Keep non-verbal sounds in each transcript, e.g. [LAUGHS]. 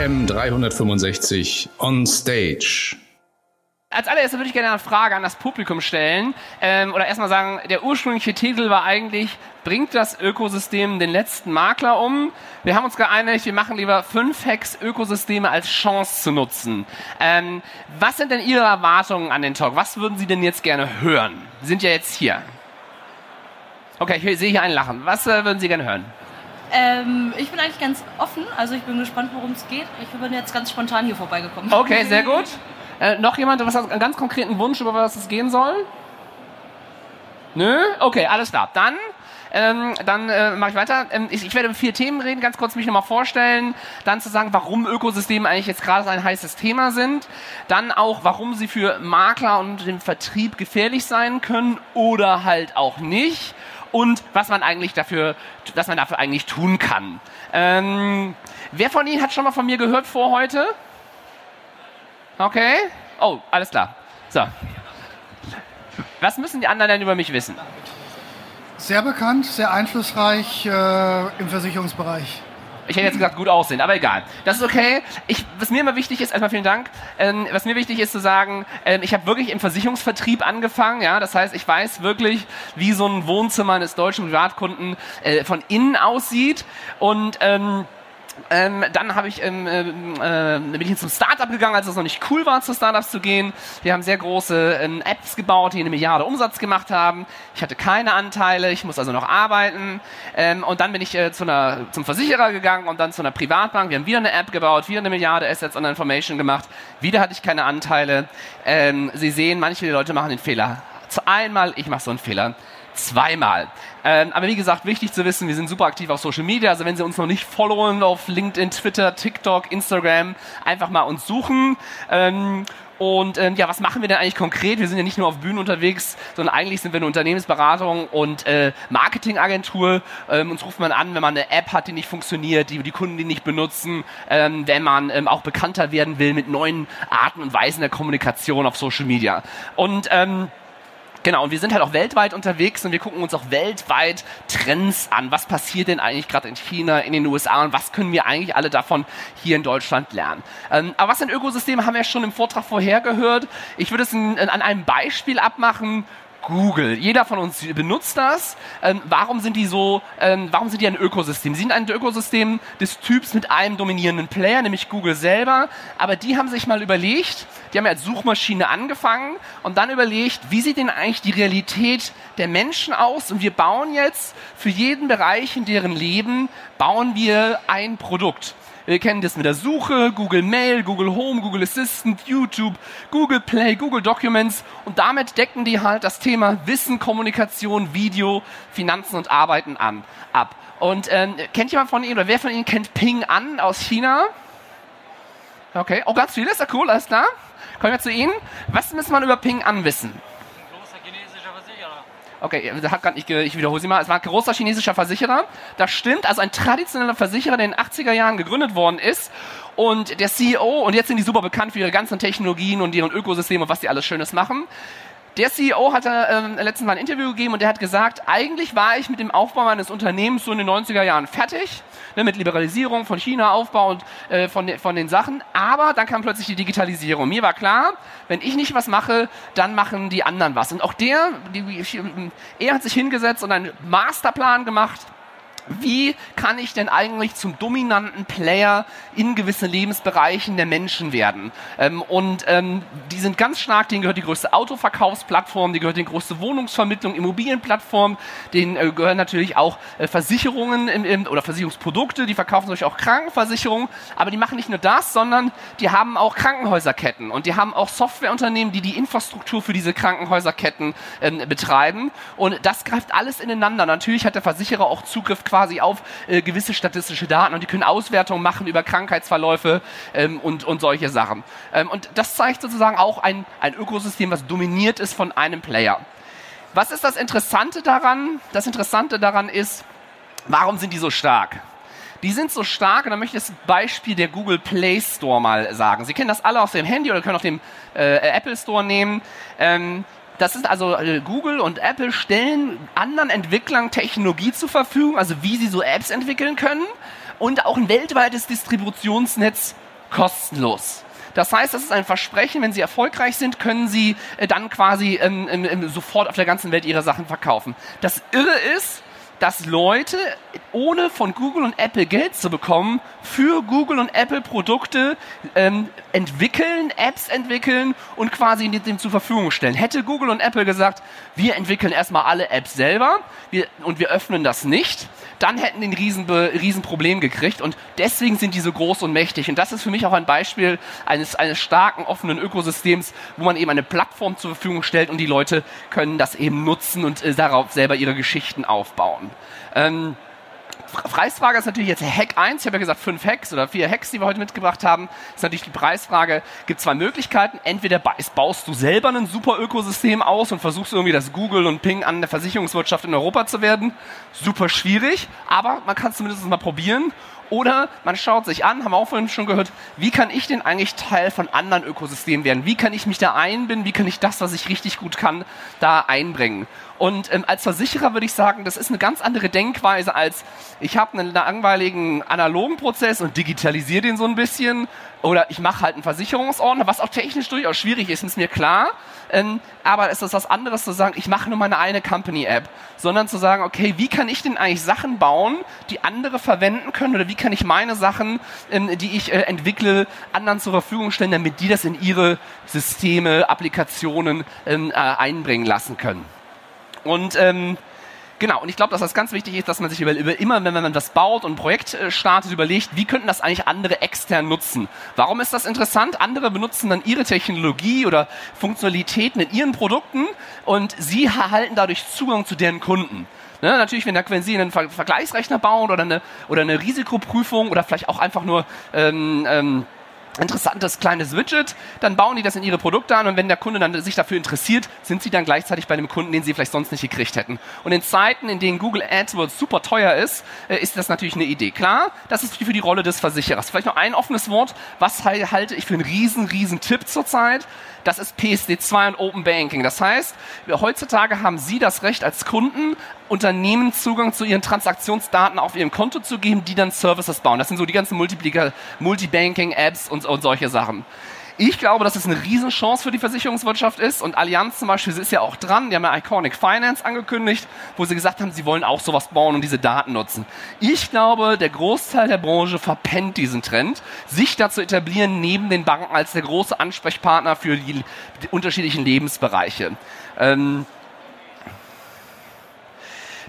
AM 365 on stage. Als allererstes würde ich gerne eine Frage an das Publikum stellen ähm, oder erstmal sagen, der ursprüngliche Titel war eigentlich, bringt das Ökosystem den letzten Makler um? Wir haben uns geeinigt, wir machen lieber fünf Hacks, Ökosysteme als Chance zu nutzen. Ähm, was sind denn Ihre Erwartungen an den Talk? Was würden Sie denn jetzt gerne hören? Sie sind ja jetzt hier. Okay, ich sehe hier einen Lachen. Was äh, würden Sie gerne hören? Ähm, ich bin eigentlich ganz offen, also ich bin gespannt, worum es geht. Ich bin jetzt ganz spontan hier vorbeigekommen. Okay, sehr gut. [LAUGHS] Äh, noch jemand, was hat einen ganz konkreten Wunsch, über was es gehen soll? Nö? Okay, alles klar. Dann ähm, dann äh, mache ich weiter. Ähm, ich, ich, werde über vier Themen reden, ganz kurz mich nochmal vorstellen, dann zu sagen, warum Ökosysteme eigentlich jetzt gerade ein heißes Thema sind, dann auch, warum sie für Makler und den Vertrieb gefährlich sein können oder halt auch nicht und was man eigentlich dafür, was man dafür eigentlich tun kann. Ähm, wer von Ihnen hat schon mal von mir gehört vor heute? Okay. Oh, alles klar. So. Was müssen die anderen denn über mich wissen? Sehr bekannt, sehr einflussreich äh, im Versicherungsbereich. Ich hätte jetzt gesagt, gut aussehen, aber egal. Das ist okay. Ich, was mir immer wichtig ist, erstmal vielen Dank, ähm, was mir wichtig ist zu sagen, ähm, ich habe wirklich im Versicherungsvertrieb angefangen. Ja, Das heißt, ich weiß wirklich, wie so ein Wohnzimmer eines deutschen Privatkunden äh, von innen aussieht. Und ähm, ähm, dann habe ich, ähm, äh, bin ich zum Startup gegangen, als es noch nicht cool war, zu Startups zu gehen. Wir haben sehr große ähm, Apps gebaut, die eine Milliarde Umsatz gemacht haben. Ich hatte keine Anteile, ich muss also noch arbeiten. Ähm, und dann bin ich äh, zu einer, zum Versicherer gegangen und dann zu einer Privatbank. Wir haben wieder eine App gebaut, wieder eine Milliarde Assets on Information gemacht. Wieder hatte ich keine Anteile. Ähm, Sie sehen, manche Leute machen den Fehler. Zu einmal, ich mache so einen Fehler zweimal. Ähm, aber wie gesagt, wichtig zu wissen, wir sind super aktiv auf Social Media. Also wenn Sie uns noch nicht followen auf LinkedIn, Twitter, TikTok, Instagram, einfach mal uns suchen. Ähm, und ähm, ja, was machen wir denn eigentlich konkret? Wir sind ja nicht nur auf Bühnen unterwegs, sondern eigentlich sind wir eine Unternehmensberatung und äh, Marketingagentur. Ähm, uns ruft man an, wenn man eine App hat, die nicht funktioniert, die die Kunden die nicht benutzen, ähm, wenn man ähm, auch bekannter werden will mit neuen Arten und Weisen der Kommunikation auf Social Media. Und ähm, Genau, und wir sind halt auch weltweit unterwegs und wir gucken uns auch weltweit Trends an. Was passiert denn eigentlich gerade in China, in den USA und was können wir eigentlich alle davon hier in Deutschland lernen? Ähm, aber was sind Ökosysteme, haben wir schon im Vortrag vorher gehört. Ich würde es in, in, an einem Beispiel abmachen. Google. Jeder von uns benutzt das. Ähm, warum sind die so, ähm, warum sind die ein Ökosystem? Sie sind ein Ökosystem des Typs mit einem dominierenden Player, nämlich Google selber. Aber die haben sich mal überlegt, die haben ja als Suchmaschine angefangen und dann überlegt, wie sieht denn eigentlich die Realität der Menschen aus? Und wir bauen jetzt für jeden Bereich in deren Leben, bauen wir ein Produkt. Wir kennen das mit der Suche, Google Mail, Google Home, Google Assistant, YouTube, Google Play, Google Documents und damit decken die halt das Thema Wissen, Kommunikation, Video, Finanzen und Arbeiten an, ab. Und ähm, kennt jemand von Ihnen oder wer von Ihnen kennt Ping An aus China? Okay, oh, ganz viele, ist ja cool, alles klar. Kommen wir zu Ihnen. Was muss man über Ping An wissen? Okay, hat grad nicht, ich wiederhole sie mal. Es war ein großer chinesischer Versicherer. Das stimmt, also ein traditioneller Versicherer, der in den 80er Jahren gegründet worden ist. Und der CEO, und jetzt sind die super bekannt für ihre ganzen Technologien und ihren Ökosysteme und was die alles Schönes machen. Der CEO hatte äh, letztens mal ein Interview gegeben und der hat gesagt, eigentlich war ich mit dem Aufbau meines Unternehmens so in den 90er Jahren fertig, ne, mit Liberalisierung von China, Aufbau und äh, von, de, von den Sachen, aber dann kam plötzlich die Digitalisierung. Mir war klar, wenn ich nicht was mache, dann machen die anderen was. Und auch der, die, er hat sich hingesetzt und einen Masterplan gemacht, wie kann ich denn eigentlich zum dominanten Player in gewissen Lebensbereichen der Menschen werden? Ähm, und ähm, die sind ganz stark, denen gehört die größte Autoverkaufsplattform, die gehört die größte Wohnungsvermittlung, Immobilienplattform, denen äh, gehören natürlich auch äh, Versicherungen im, im, oder Versicherungsprodukte, die verkaufen natürlich auch Krankenversicherungen, aber die machen nicht nur das, sondern die haben auch Krankenhäuserketten und die haben auch Softwareunternehmen, die die Infrastruktur für diese Krankenhäuserketten ähm, betreiben und das greift alles ineinander. Natürlich hat der Versicherer auch Zugriff quasi auf äh, gewisse statistische Daten und die können Auswertungen machen über Krankheitsverläufe ähm, und, und solche Sachen. Ähm, und das zeigt sozusagen auch ein, ein Ökosystem, was dominiert ist von einem Player. Was ist das Interessante daran? Das Interessante daran ist, warum sind die so stark? Die sind so stark, und da möchte ich das Beispiel der Google Play Store mal sagen. Sie kennen das alle aus dem Handy oder können auch den äh, Apple Store nehmen. Ähm, das ist also äh, Google und Apple stellen anderen Entwicklern Technologie zur Verfügung, also wie sie so Apps entwickeln können und auch ein weltweites Distributionsnetz kostenlos. Das heißt, das ist ein Versprechen, wenn Sie erfolgreich sind, können Sie äh, dann quasi ähm, ähm, sofort auf der ganzen Welt Ihre Sachen verkaufen. Das Irre ist, dass Leute, ohne von Google und Apple Geld zu bekommen, für Google und Apple Produkte ähm, entwickeln, Apps entwickeln und quasi dem zur Verfügung stellen. Hätte Google und Apple gesagt, wir entwickeln erstmal alle Apps selber wir, und wir öffnen das nicht, dann hätten die ein riesen, riesen Problem gekriegt und deswegen sind die so groß und mächtig. Und das ist für mich auch ein Beispiel eines, eines starken, offenen Ökosystems, wo man eben eine Plattform zur Verfügung stellt und die Leute können das eben nutzen und äh, darauf selber ihre Geschichten aufbauen. Ähm, Preisfrage ist natürlich jetzt Hack 1. Ich habe ja gesagt, fünf Hacks oder vier Hacks, die wir heute mitgebracht haben. Ist natürlich die Preisfrage. Gibt zwei Möglichkeiten. Entweder baust du selber ein super Ökosystem aus und versuchst irgendwie das Google und Ping an der Versicherungswirtschaft in Europa zu werden. Super schwierig, aber man kann es zumindest mal probieren. Oder man schaut sich an, haben wir auch vorhin schon gehört, wie kann ich denn eigentlich Teil von anderen Ökosystemen werden? Wie kann ich mich da einbinden? Wie kann ich das, was ich richtig gut kann, da einbringen? Und ähm, als Versicherer würde ich sagen, das ist eine ganz andere Denkweise als ich habe einen langweiligen analogen Prozess und digitalisiere den so ein bisschen oder ich mache halt einen Versicherungsordner, was auch technisch durchaus schwierig ist, ist mir klar. Ähm, aber es ist was anderes zu sagen, ich mache nur meine eine Company-App, sondern zu sagen, okay, wie kann ich denn eigentlich Sachen bauen, die andere verwenden können oder wie kann ich meine Sachen, ähm, die ich äh, entwickle, anderen zur Verfügung stellen, damit die das in ihre Systeme, Applikationen ähm, äh, einbringen lassen können. Und ähm, Genau, und ich glaube, dass das ganz wichtig ist, dass man sich über, über, immer, wenn man das baut und ein Projekt äh, startet, überlegt, wie könnten das eigentlich andere extern nutzen. Warum ist das interessant? Andere benutzen dann ihre Technologie oder Funktionalitäten in ihren Produkten und sie erhalten dadurch Zugang zu deren Kunden. Ne, natürlich, wenn, wenn Sie einen Ver Vergleichsrechner bauen oder eine, oder eine Risikoprüfung oder vielleicht auch einfach nur ähm, ähm, interessantes kleines Widget, dann bauen die das in ihre Produkte an und wenn der Kunde dann sich dafür interessiert, sind sie dann gleichzeitig bei dem Kunden, den sie vielleicht sonst nicht gekriegt hätten. Und in Zeiten, in denen Google AdWords super teuer ist, äh, ist das natürlich eine Idee. Klar, das ist für die Rolle des Versicherers. Vielleicht noch ein offenes Wort, was halte ich für einen riesen, riesen Tipp zurzeit? das ist PSD2 und Open Banking. Das heißt, heutzutage haben Sie das Recht als Kunden, Unternehmen Zugang zu ihren Transaktionsdaten auf ihrem Konto zu geben, die dann Services bauen. Das sind so die ganzen Multibanking-Apps und, und solche Sachen. Ich glaube, dass es eine Riesenchance für die Versicherungswirtschaft ist und Allianz zum Beispiel ist ja auch dran. Die haben ja Iconic Finance angekündigt, wo sie gesagt haben, sie wollen auch sowas bauen und diese Daten nutzen. Ich glaube, der Großteil der Branche verpennt diesen Trend, sich da zu etablieren neben den Banken als der große Ansprechpartner für die, unterschiedlichen Lebensbereiche. Ähm,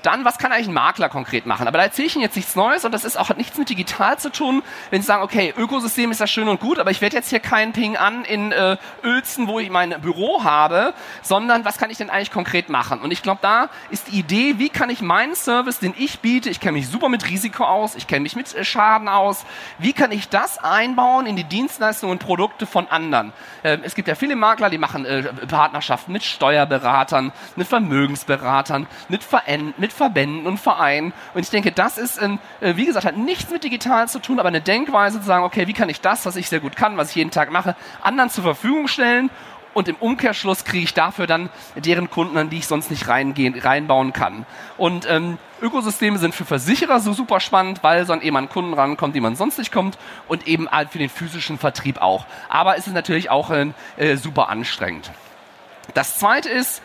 dann, was kann eigentlich ein Makler konkret machen? Aber da erzähle ich Ihnen jetzt nichts Neues und das ist auch hat nichts mit digital zu tun. Wenn Sie sagen, okay, Ökosystem ist ja schön und gut, aber ich werde jetzt hier keinen Ping an in äh, Uelzen, wo ich mein Büro habe, sondern was kann ich denn eigentlich konkret machen? Und ich glaube, da ist die Idee, wie kann ich meinen Service, den ich biete, ich kenne mich super mit Risiko aus, ich kenne mich mit äh, Schaden aus, wie kann ich das einbauen in die Dienstleistungen und Produkte von anderen? Äh, es gibt ja viele Makler, die machen äh, Partnerschaften mit Steuerberatern, mit Vermögensberatern, mit, Veränd mit mit Verbänden und Vereinen. Und ich denke, das ist, in, äh, wie gesagt, hat nichts mit digital zu tun, aber eine Denkweise zu sagen, okay, wie kann ich das, was ich sehr gut kann, was ich jeden Tag mache, anderen zur Verfügung stellen und im Umkehrschluss kriege ich dafür dann deren Kunden, an die ich sonst nicht reingehen, reinbauen kann. Und ähm, Ökosysteme sind für Versicherer so super spannend, weil so eben an Kunden rankommt, die man sonst nicht kommt und eben halt für den physischen Vertrieb auch. Aber es ist natürlich auch äh, super anstrengend. Das zweite ist,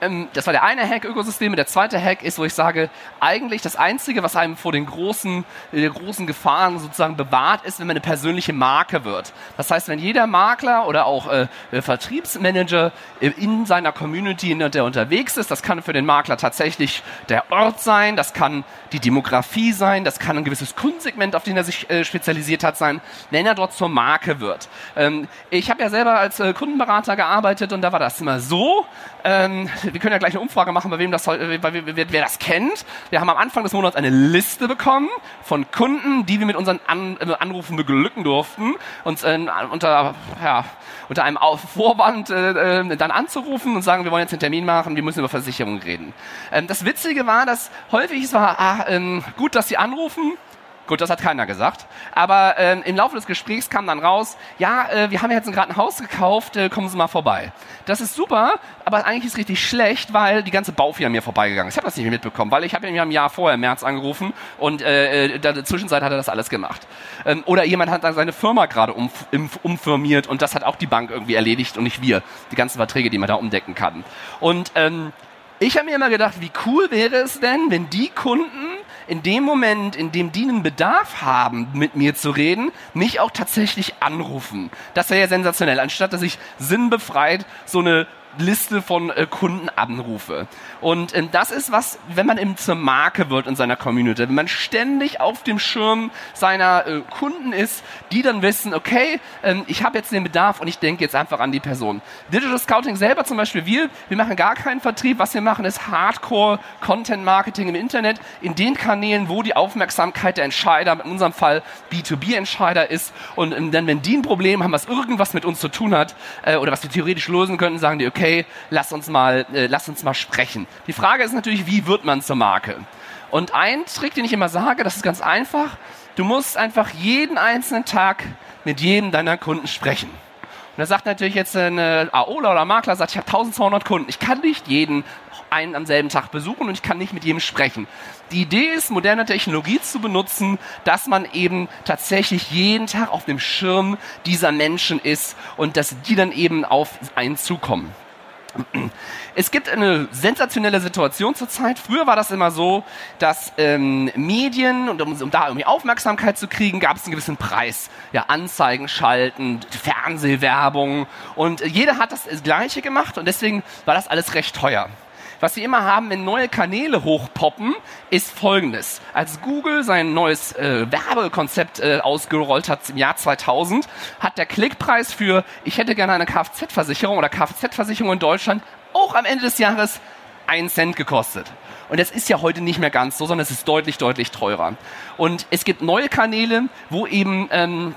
ähm, das war der eine Hack Ökosysteme. Der zweite Hack ist, wo ich sage, eigentlich das Einzige, was einem vor den großen, äh, großen Gefahren sozusagen bewahrt, ist, wenn man eine persönliche Marke wird. Das heißt, wenn jeder Makler oder auch äh, Vertriebsmanager äh, in seiner Community, in der unterwegs ist, das kann für den Makler tatsächlich der Ort sein, das kann die Demografie sein, das kann ein gewisses Kundensegment, auf den er sich äh, spezialisiert hat, sein, wenn er dort zur Marke wird. Ähm, ich habe ja selber als äh, Kundenberater gearbeitet und da war das immer so, ähm, wir können ja gleich eine Umfrage machen, bei wem das, bei wer, wer, das kennt. Wir haben am Anfang des Monats eine Liste bekommen von Kunden, die wir mit unseren An äh, Anrufen beglücken durften, uns äh, unter, ja, unter einem Vorwand äh, äh, dann anzurufen und sagen, wir wollen jetzt einen Termin machen, wir müssen über Versicherungen reden. Ähm, das Witzige war, dass häufig es war, ah, ähm, gut, dass Sie anrufen, Gut, das hat keiner gesagt. Aber ähm, im Laufe des Gesprächs kam dann raus, ja, äh, wir haben jetzt gerade ein Haus gekauft, äh, kommen Sie mal vorbei. Das ist super, aber eigentlich ist es richtig schlecht, weil die ganze Baufirma mir vorbeigegangen ist. Ich habe das nicht mitbekommen, weil ich habe ihn ja im Jahr vorher, im März, angerufen und äh, äh in der Zwischenzeit hat er das alles gemacht. Ähm, oder jemand hat dann seine Firma gerade um, umfirmiert und das hat auch die Bank irgendwie erledigt und nicht wir. Die ganzen Verträge, die man da umdecken kann. Und ähm, ich habe mir immer gedacht, wie cool wäre es denn, wenn die Kunden in dem Moment, in dem die einen Bedarf haben, mit mir zu reden, mich auch tatsächlich anrufen. Das wäre ja sensationell, anstatt dass ich sinnbefreit so eine Liste von äh, Kunden anrufe. Und ähm, das ist was, wenn man eben zur Marke wird in seiner Community, wenn man ständig auf dem Schirm seiner äh, Kunden ist, die dann wissen, okay, ähm, ich habe jetzt den Bedarf und ich denke jetzt einfach an die Person. Digital Scouting selber zum Beispiel, wir, wir machen gar keinen Vertrieb. Was wir machen, ist Hardcore Content Marketing im Internet, in den Kanälen, wo die Aufmerksamkeit der Entscheider, in unserem Fall B2B-Entscheider ist. Und ähm, dann, wenn die ein Problem haben, was irgendwas mit uns zu tun hat, äh, oder was wir theoretisch lösen könnten, sagen die, okay, okay, lass uns mal, äh, lass uns mal sprechen. Die Frage ist natürlich, wie wird man zur Marke? Und ein Trick, den ich immer sage, das ist ganz einfach. Du musst einfach jeden einzelnen Tag mit jedem deiner Kunden sprechen. Und da sagt natürlich jetzt eine AOLA oder Makler, sagt, ich habe 1200 Kunden. Ich kann nicht jeden einen am selben Tag besuchen und ich kann nicht mit jedem sprechen. Die Idee ist, moderne Technologie zu benutzen, dass man eben tatsächlich jeden Tag auf dem Schirm dieser Menschen ist und dass die dann eben auf einen zukommen. Es gibt eine sensationelle Situation zurzeit. Früher war das immer so, dass ähm, Medien, und um, um, da irgendwie Aufmerksamkeit zu kriegen, gab es einen gewissen Preis. Ja, Anzeigen schalten, Fernsehwerbung. Und jeder hat das, das Gleiche gemacht und deswegen war das alles recht teuer. Was wir immer haben, wenn neue Kanäle hochpoppen, ist folgendes. Als Google sein neues äh, Werbekonzept äh, ausgerollt hat im Jahr 2000, hat der Klickpreis für ich hätte gerne eine Kfz-Versicherung oder Kfz-Versicherung in Deutschland auch am Ende des Jahres einen Cent gekostet. Und das ist ja heute nicht mehr ganz so, sondern es ist deutlich, deutlich teurer. Und es gibt neue Kanäle, wo eben ähm,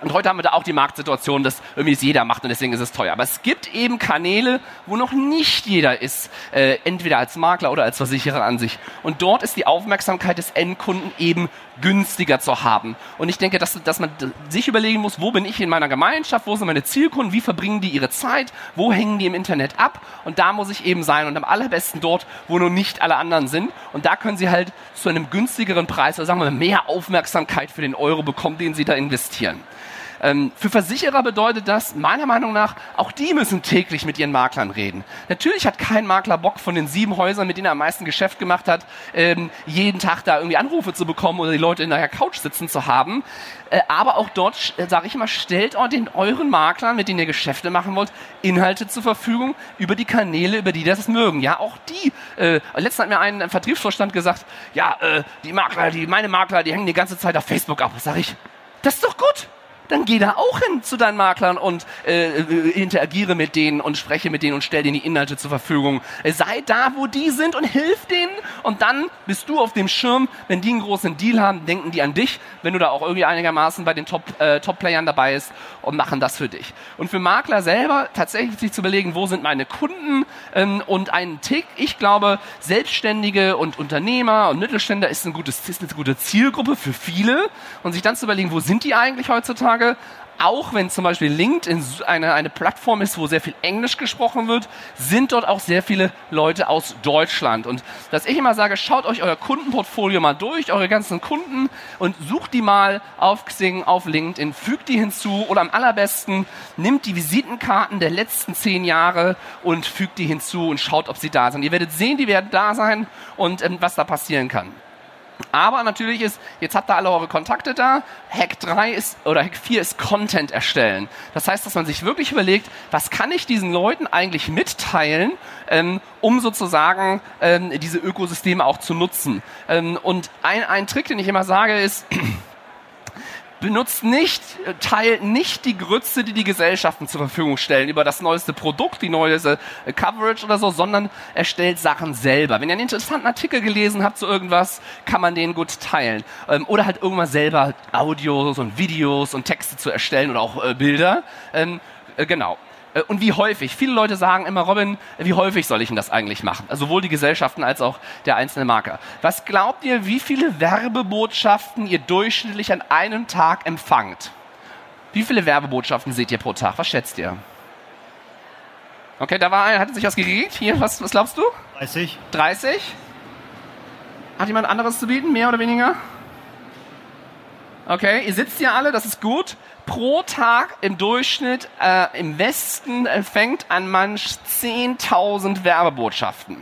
und heute haben wir da auch die Marktsituation, dass irgendwie es jeder macht und deswegen ist es teuer. Aber es gibt eben Kanäle, wo noch nicht jeder ist, äh, entweder als Makler oder als Versicherer an sich. Und dort ist die Aufmerksamkeit des Endkunden eben günstiger zu haben. Und ich denke, dass, dass man sich überlegen muss, wo bin ich in meiner Gemeinschaft, wo sind meine Zielkunden, wie verbringen die ihre Zeit, wo hängen die im Internet ab. Und da muss ich eben sein und am allerbesten dort, wo noch nicht alle anderen sind. Und da können sie halt zu einem günstigeren Preis, oder sagen wir mehr Aufmerksamkeit für den Euro bekommen, den sie da investieren. Ähm, für Versicherer bedeutet das meiner Meinung nach, auch die müssen täglich mit ihren Maklern reden. Natürlich hat kein Makler Bock von den sieben Häusern, mit denen er am meisten Geschäft gemacht hat, ähm, jeden Tag da irgendwie Anrufe zu bekommen oder die Leute in der Couch sitzen zu haben. Äh, aber auch dort, äh, sage ich immer, stellt den euren Maklern, mit denen ihr Geschäfte machen wollt, Inhalte zur Verfügung über die Kanäle, über die das mögen. Ja, auch die. Äh, letztens hat mir ein Vertriebsvorstand gesagt, ja, äh, die Makler, die meine Makler, die hängen die ganze Zeit auf Facebook ab. Sag ich, das ist doch gut dann geh da auch hin zu deinen Maklern und äh, äh, interagiere mit denen und spreche mit denen und stell denen die Inhalte zur Verfügung. Sei da, wo die sind und hilf denen und dann bist du auf dem Schirm. Wenn die einen großen Deal haben, denken die an dich, wenn du da auch irgendwie einigermaßen bei den Top, äh, Top-Playern dabei bist und machen das für dich. Und für Makler selber tatsächlich sich zu überlegen, wo sind meine Kunden ähm, und einen Tick. Ich glaube, Selbstständige und Unternehmer und Mittelständler ist, ein gutes, ist eine gute Zielgruppe für viele und sich dann zu überlegen, wo sind die eigentlich heutzutage? Sage, auch wenn zum Beispiel LinkedIn eine, eine Plattform ist, wo sehr viel Englisch gesprochen wird, sind dort auch sehr viele Leute aus Deutschland. Und dass ich immer sage, schaut euch euer Kundenportfolio mal durch, eure ganzen Kunden und sucht die mal auf Xing, auf LinkedIn, fügt die hinzu oder am allerbesten nimmt die Visitenkarten der letzten zehn Jahre und fügt die hinzu und schaut, ob sie da sind. Ihr werdet sehen, die werden da sein und ähm, was da passieren kann. Aber natürlich ist, jetzt habt ihr alle eure Kontakte da. Hack 3 ist, oder Hack 4 ist Content erstellen. Das heißt, dass man sich wirklich überlegt, was kann ich diesen Leuten eigentlich mitteilen, ähm, um sozusagen ähm, diese Ökosysteme auch zu nutzen. Ähm, und ein, ein Trick, den ich immer sage, ist, [CLEARS THROAT] benutzt nicht, äh, teilt nicht die Grütze, die die Gesellschaften zur Verfügung stellen über das neueste Produkt, die neueste äh, Coverage oder so, sondern erstellt Sachen selber. Wenn ihr einen interessanten Artikel gelesen habt zu irgendwas, kann man den gut teilen. Ähm, oder halt irgendwann selber Audios und Videos und Texte zu erstellen oder auch äh, Bilder. Ähm, genau. Äh, und wie häufig? Viele Leute sagen immer, Robin, wie häufig soll ich denn das eigentlich machen? Also sowohl die Gesellschaften als auch der einzelne Marker. Was glaubt ihr, wie viele Werbebotschaften ihr durchschnittlich an einem Tag empfangt? Wie viele Werbebotschaften seht ihr pro Tag? Was schätzt ihr? Okay, da war einer, hat sich was gekriegt. Hier, was, was glaubst du? 30. 30? Hat jemand anderes zu bieten? Mehr oder weniger? Okay, ihr sitzt hier alle, das ist gut. Pro Tag im Durchschnitt äh, im Westen empfängt ein Mensch 10.000 Werbebotschaften.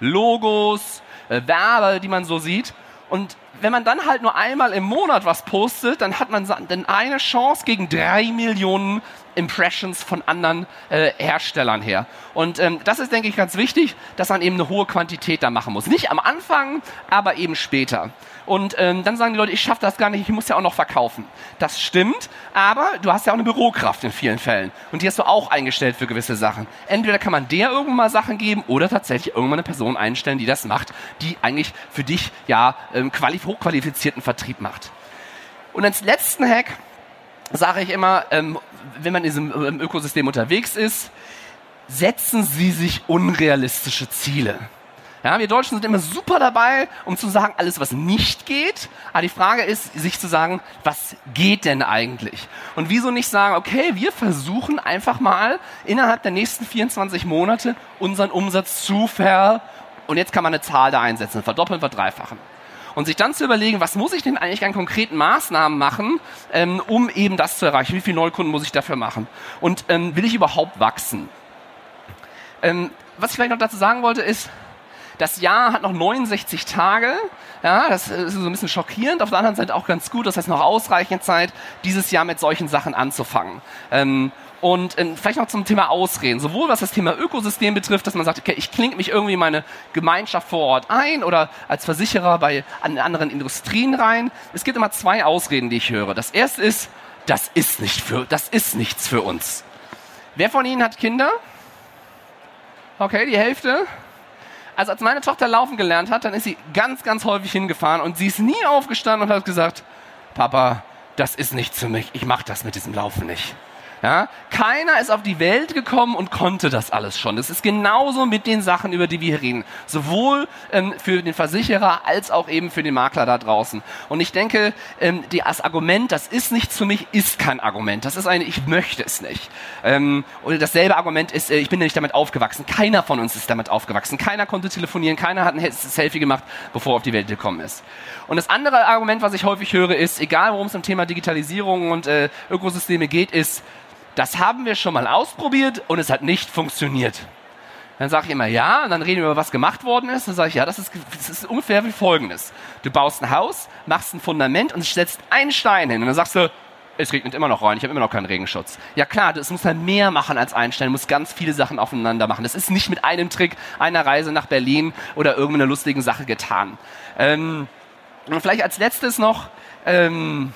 Logos, äh, Werbe, die man so sieht. Und wenn man dann halt nur einmal im Monat was postet, dann hat man dann eine Chance gegen drei Millionen Impressions von anderen äh, Herstellern her. Und ähm, das ist, denke ich, ganz wichtig, dass man eben eine hohe Quantität da machen muss. Nicht am Anfang, aber eben später. Und ähm, dann sagen die Leute, ich schaffe das gar nicht, ich muss ja auch noch verkaufen. Das stimmt, aber du hast ja auch eine Bürokraft in vielen Fällen. Und die hast du auch eingestellt für gewisse Sachen. Entweder kann man der irgendwann mal Sachen geben oder tatsächlich irgendwann eine Person einstellen, die das macht, die eigentlich für dich ja ähm, hochqualifizierten Vertrieb macht. Und als letzten Hack sage ich immer, ähm, wenn man in diesem Ökosystem unterwegs ist, setzen Sie sich unrealistische Ziele. Ja, wir Deutschen sind immer super dabei, um zu sagen, alles, was nicht geht. Aber die Frage ist, sich zu sagen, was geht denn eigentlich? Und wieso nicht sagen, okay, wir versuchen einfach mal innerhalb der nächsten 24 Monate unseren Umsatz zu ver... Und jetzt kann man eine Zahl da einsetzen, verdoppeln, verdreifachen und sich dann zu überlegen, was muss ich denn eigentlich an konkreten Maßnahmen machen, ähm, um eben das zu erreichen? Wie viele Neukunden muss ich dafür machen? Und ähm, will ich überhaupt wachsen? Ähm, was ich vielleicht noch dazu sagen wollte ist, das Jahr hat noch 69 Tage. Ja, das ist so ein bisschen schockierend. Auf der anderen Seite auch ganz gut. Das heißt noch ausreichend Zeit, dieses Jahr mit solchen Sachen anzufangen. Ähm, und ähm, vielleicht noch zum Thema Ausreden. Sowohl was das Thema Ökosystem betrifft, dass man sagt, okay, ich klinge mich irgendwie in meine Gemeinschaft vor Ort ein oder als Versicherer bei an anderen Industrien rein. Es gibt immer zwei Ausreden, die ich höre. Das erste ist, das ist nicht für, das ist nichts für uns. Wer von Ihnen hat Kinder? Okay, die Hälfte. Also als meine Tochter laufen gelernt hat, dann ist sie ganz, ganz häufig hingefahren und sie ist nie aufgestanden und hat gesagt, Papa, das ist nichts für mich, ich mache das mit diesem Laufen nicht. Ja? Keiner ist auf die Welt gekommen und konnte das alles schon. Das ist genauso mit den Sachen, über die wir hier reden. Sowohl ähm, für den Versicherer als auch eben für den Makler da draußen. Und ich denke, ähm, die, das Argument, das ist nichts für mich, ist kein Argument. Das ist ein, ich möchte es nicht. Ähm, oder dasselbe Argument ist, äh, ich bin nicht damit aufgewachsen. Keiner von uns ist damit aufgewachsen. Keiner konnte telefonieren, keiner hat ein Selfie gemacht, bevor er auf die Welt gekommen ist. Und das andere Argument, was ich häufig höre, ist, egal worum es im Thema Digitalisierung und äh, Ökosysteme geht, ist, das haben wir schon mal ausprobiert und es hat nicht funktioniert. Dann sage ich immer ja, und dann reden wir über was gemacht worden ist. Dann sage ich ja, das ist, das ist ungefähr wie folgendes. Du baust ein Haus, machst ein Fundament und setzt einen Stein hin. Und dann sagst du, es regnet immer noch rein, ich habe immer noch keinen Regenschutz. Ja klar, das muss dann mehr machen als einstellen, muss ganz viele Sachen aufeinander machen. Das ist nicht mit einem Trick einer Reise nach Berlin oder irgendeiner lustigen Sache getan. Ähm, und vielleicht als letztes noch, ähm,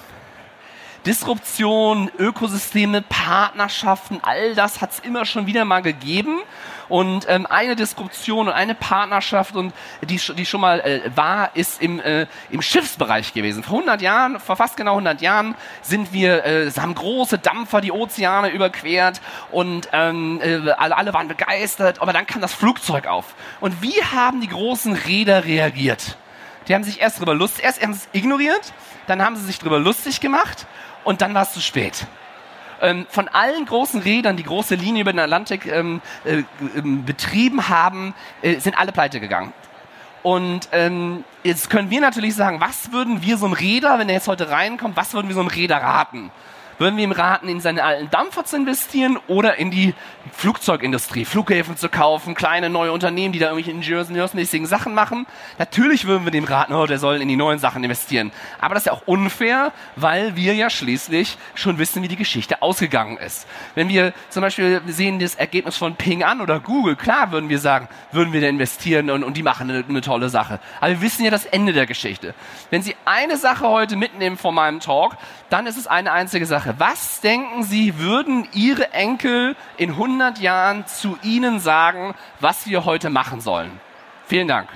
Disruption, Ökosysteme, Partnerschaften, all das hat es immer schon wieder mal gegeben. Und ähm, eine Disruption und eine Partnerschaft, und die, die schon mal äh, war, ist im, äh, im Schiffsbereich gewesen. Vor 100 Jahren, vor fast genau 100 Jahren, sind wir, äh, haben große Dampfer die Ozeane überquert und ähm, äh, alle, alle waren begeistert. Aber dann kam das Flugzeug auf. Und wie haben die großen Räder reagiert? Die haben sich erst drüber lustig, erst haben sie es ignoriert, dann haben sie sich drüber lustig gemacht und dann war es zu spät. Ähm, von allen großen Rädern, die große Linie über den Atlantik ähm, äh, ähm, betrieben haben, äh, sind alle pleite gegangen. Und ähm, jetzt können wir natürlich sagen, was würden wir so einem Räder, wenn er jetzt heute reinkommt, was würden wir so einem Räder raten? Würden wir ihm raten, in seine alten Dampfer zu investieren oder in die Flugzeugindustrie, Flughäfen zu kaufen, kleine neue Unternehmen, die da irgendwelche ingenieursmäßigen Sachen machen? Natürlich würden wir dem raten, oh, der soll in die neuen Sachen investieren. Aber das ist ja auch unfair, weil wir ja schließlich schon wissen, wie die Geschichte ausgegangen ist. Wenn wir zum Beispiel sehen das Ergebnis von Ping an oder Google, klar würden wir sagen, würden wir da investieren und, und die machen eine, eine tolle Sache. Aber wir wissen ja das Ende der Geschichte. Wenn Sie eine Sache heute mitnehmen von meinem Talk, dann ist es eine einzige Sache. Sache. Was denken Sie, würden Ihre Enkel in 100 Jahren zu Ihnen sagen, was wir heute machen sollen? Vielen Dank.